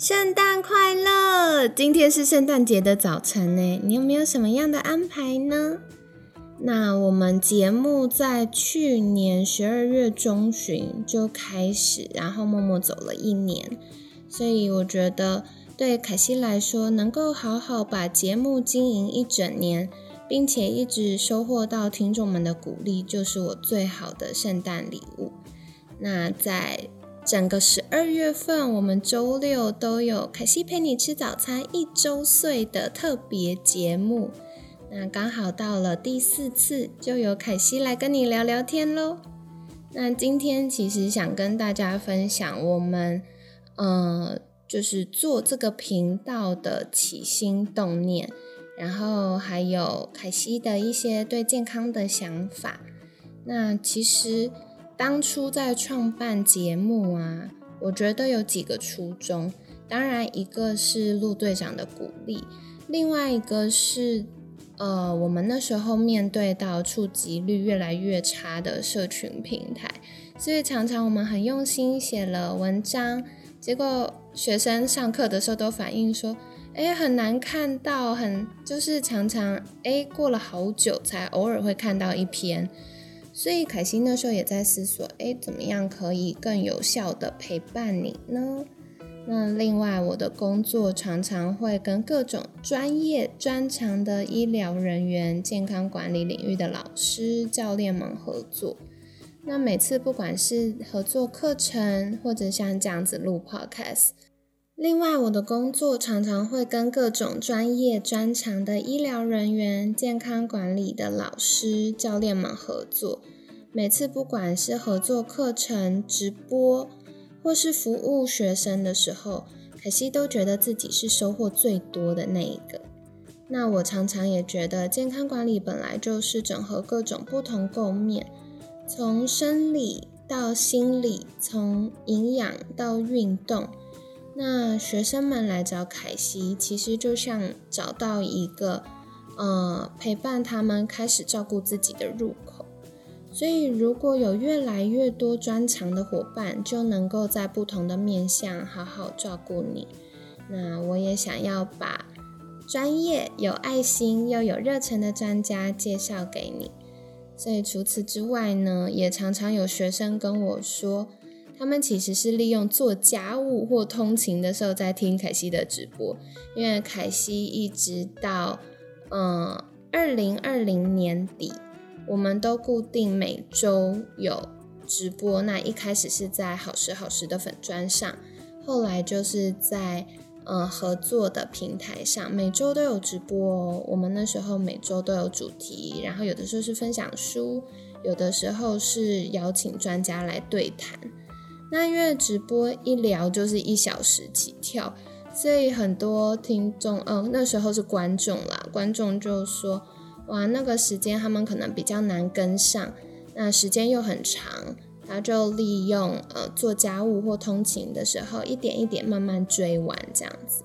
圣诞快乐！今天是圣诞节的早晨呢，你有没有什么样的安排呢？那我们节目在去年十二月中旬就开始，然后默默走了一年，所以我觉得对凯西来说，能够好好把节目经营一整年，并且一直收获到听众们的鼓励，就是我最好的圣诞礼物。那在整个十二月份，我们周六都有凯西陪你吃早餐一周岁的特别节目。那刚好到了第四次，就由凯西来跟你聊聊天喽。那今天其实想跟大家分享我们，呃，就是做这个频道的起心动念，然后还有凯西的一些对健康的想法。那其实当初在创办节目啊，我觉得有几个初衷，当然一个是陆队长的鼓励，另外一个是。呃，我们那时候面对到触及率越来越差的社群平台，所以常常我们很用心写了文章，结果学生上课的时候都反映说，哎，很难看到，很就是常常哎过了好久才偶尔会看到一篇，所以凯西那时候也在思索，哎，怎么样可以更有效的陪伴你呢？那另外，我的工作常常会跟各种专业专长的医疗人员、健康管理领域的老师、教练们合作。那每次不管是合作课程，或者像这样子录 podcast，另外我的工作常常会跟各种专业专长的医疗人员、健康管理的老师、教练们合作。每次不管是合作课程、直播。或是服务学生的时候，可惜都觉得自己是收获最多的那一个。那我常常也觉得，健康管理本来就是整合各种不同构面，从生理到心理，从营养到运动。那学生们来找凯西，其实就像找到一个，呃，陪伴他们开始照顾自己的入口。所以，如果有越来越多专长的伙伴，就能够在不同的面向好好照顾你。那我也想要把专业、有爱心又有热忱的专家介绍给你。所以，除此之外呢，也常常有学生跟我说，他们其实是利用做家务或通勤的时候在听凯西的直播，因为凯西一直到嗯二零二零年底。我们都固定每周有直播，那一开始是在好时好时的粉砖上，后来就是在呃合作的平台上，每周都有直播哦。我们那时候每周都有主题，然后有的时候是分享书，有的时候是邀请专家来对谈。那因为直播一聊就是一小时起跳，所以很多听众，嗯，那时候是观众啦，观众就说。哇，那个时间他们可能比较难跟上，那时间又很长，他就利用呃做家务或通勤的时候，一点一点慢慢追完这样子。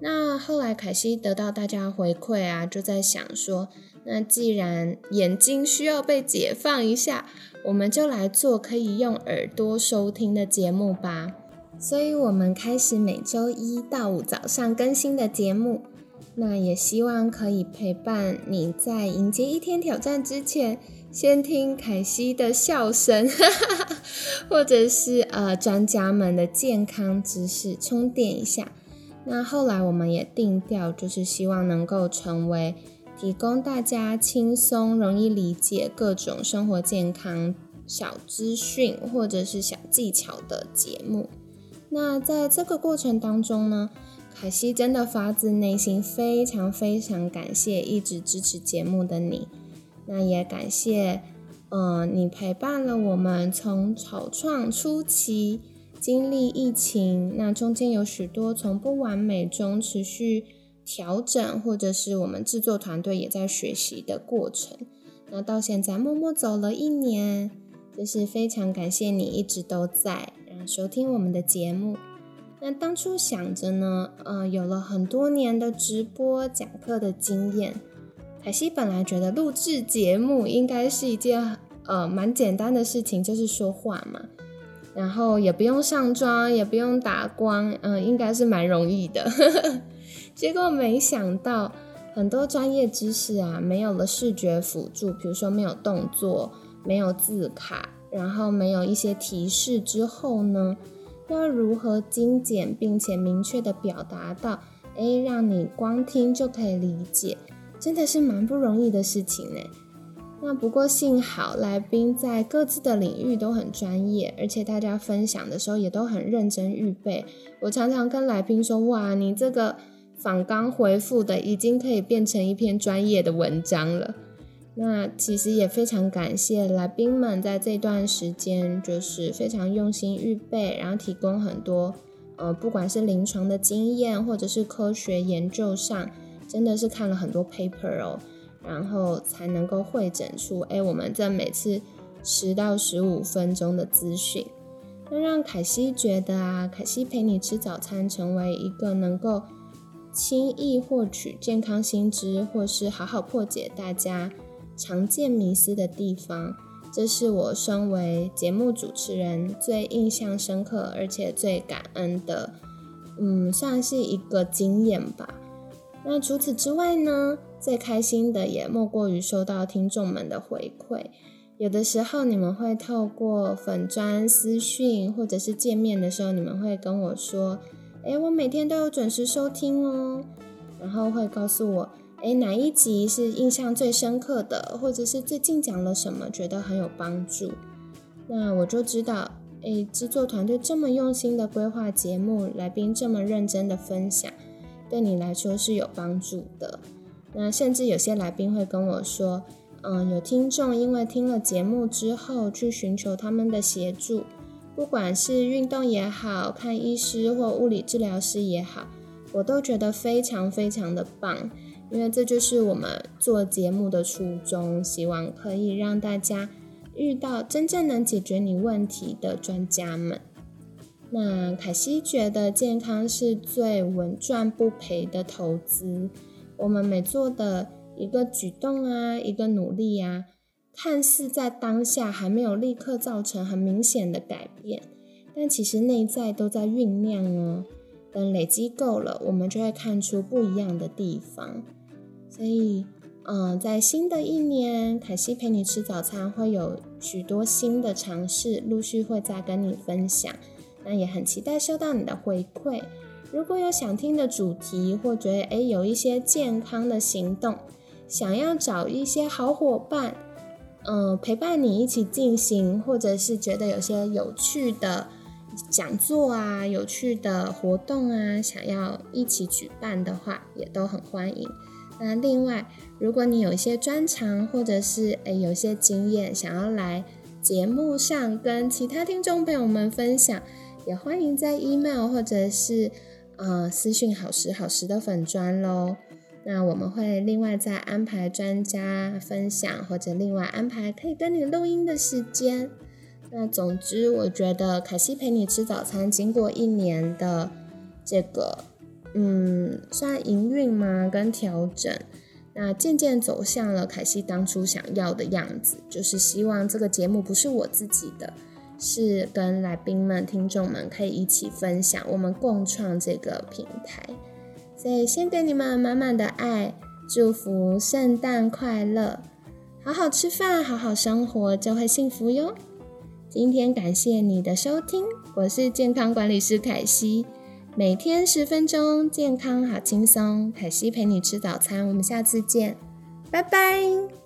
那后来凯西得到大家回馈啊，就在想说，那既然眼睛需要被解放一下，我们就来做可以用耳朵收听的节目吧。所以我们开始每周一到五早上更新的节目。那也希望可以陪伴你在迎接一天挑战之前，先听凯西的笑声，或者是呃专家们的健康知识充电一下。那后来我们也定调，就是希望能够成为提供大家轻松、容易理解各种生活健康小资讯或者是小技巧的节目。那在这个过程当中呢？凯西真的发自内心非常非常感谢一直支持节目的你，那也感谢，呃，你陪伴了我们从草创初期经历疫情，那中间有许多从不完美中持续调整，或者是我们制作团队也在学习的过程。那到现在默默走了一年，就是非常感谢你一直都在，然后收听我们的节目。那当初想着呢，呃，有了很多年的直播讲课的经验，凯西本来觉得录制节目应该是一件呃蛮简单的事情，就是说话嘛，然后也不用上妆，也不用打光，嗯，应该是蛮容易的。结果没想到。很多专业知识啊，没有了视觉辅助，比如说没有动作、没有字卡，然后没有一些提示之后呢，要如何精简并且明确的表达到，哎，让你光听就可以理解，真的是蛮不容易的事情呢。那不过幸好来宾在各自的领域都很专业，而且大家分享的时候也都很认真预备。我常常跟来宾说，哇，你这个。仿刚回复的已经可以变成一篇专业的文章了。那其实也非常感谢来宾们在这段时间就是非常用心预备，然后提供很多呃，不管是临床的经验或者是科学研究上，真的是看了很多 paper 哦，然后才能够会诊出哎，我们这每次十到十五分钟的资讯，那让凯西觉得啊，凯西陪你吃早餐成为一个能够。轻易获取健康新知，或是好好破解大家常见迷思的地方，这是我身为节目主持人最印象深刻，而且最感恩的，嗯，算是一个经验吧。那除此之外呢，最开心的也莫过于收到听众们的回馈。有的时候你们会透过粉砖私讯，或者是见面的时候，你们会跟我说。哎，我每天都有准时收听哦，然后会告诉我，哎，哪一集是印象最深刻的，或者是最近讲了什么，觉得很有帮助，那我就知道，哎，制作团队这么用心的规划节目，来宾这么认真的分享，对你来说是有帮助的。那甚至有些来宾会跟我说，嗯，有听众因为听了节目之后，去寻求他们的协助。不管是运动也好看医师或物理治疗师也好，我都觉得非常非常的棒，因为这就是我们做节目的初衷，希望可以让大家遇到真正能解决你问题的专家们。那凯西觉得健康是最稳赚不赔的投资，我们每做的一个举动啊，一个努力啊。看似在当下还没有立刻造成很明显的改变，但其实内在都在酝酿哦。等累积够了，我们就会看出不一样的地方。所以，嗯，在新的一年，凯西陪你吃早餐会有许多新的尝试，陆续会再跟你分享。那也很期待收到你的回馈。如果有想听的主题，或觉得诶有一些健康的行动，想要找一些好伙伴。嗯，陪伴你一起进行，或者是觉得有些有趣的讲座啊、有趣的活动啊，想要一起举办的话，也都很欢迎。那另外，如果你有一些专长，或者是诶有些经验，想要来节目上跟其他听众朋友们分享，也欢迎在 email 或者是呃私讯好时好时的粉砖喽。那我们会另外再安排专家分享，或者另外安排可以跟你录音的时间。那总之，我觉得凯西陪你吃早餐，经过一年的这个，嗯，算营运吗？跟调整，那渐渐走向了凯西当初想要的样子，就是希望这个节目不是我自己的，是跟来宾们、听众们可以一起分享，我们共创这个平台。所以，先给你们满满的爱，祝福圣诞快乐，好好吃饭，好好生活，就会幸福哟。今天感谢你的收听，我是健康管理师凯西，每天十分钟，健康好轻松，凯西陪你吃早餐，我们下次见，拜拜。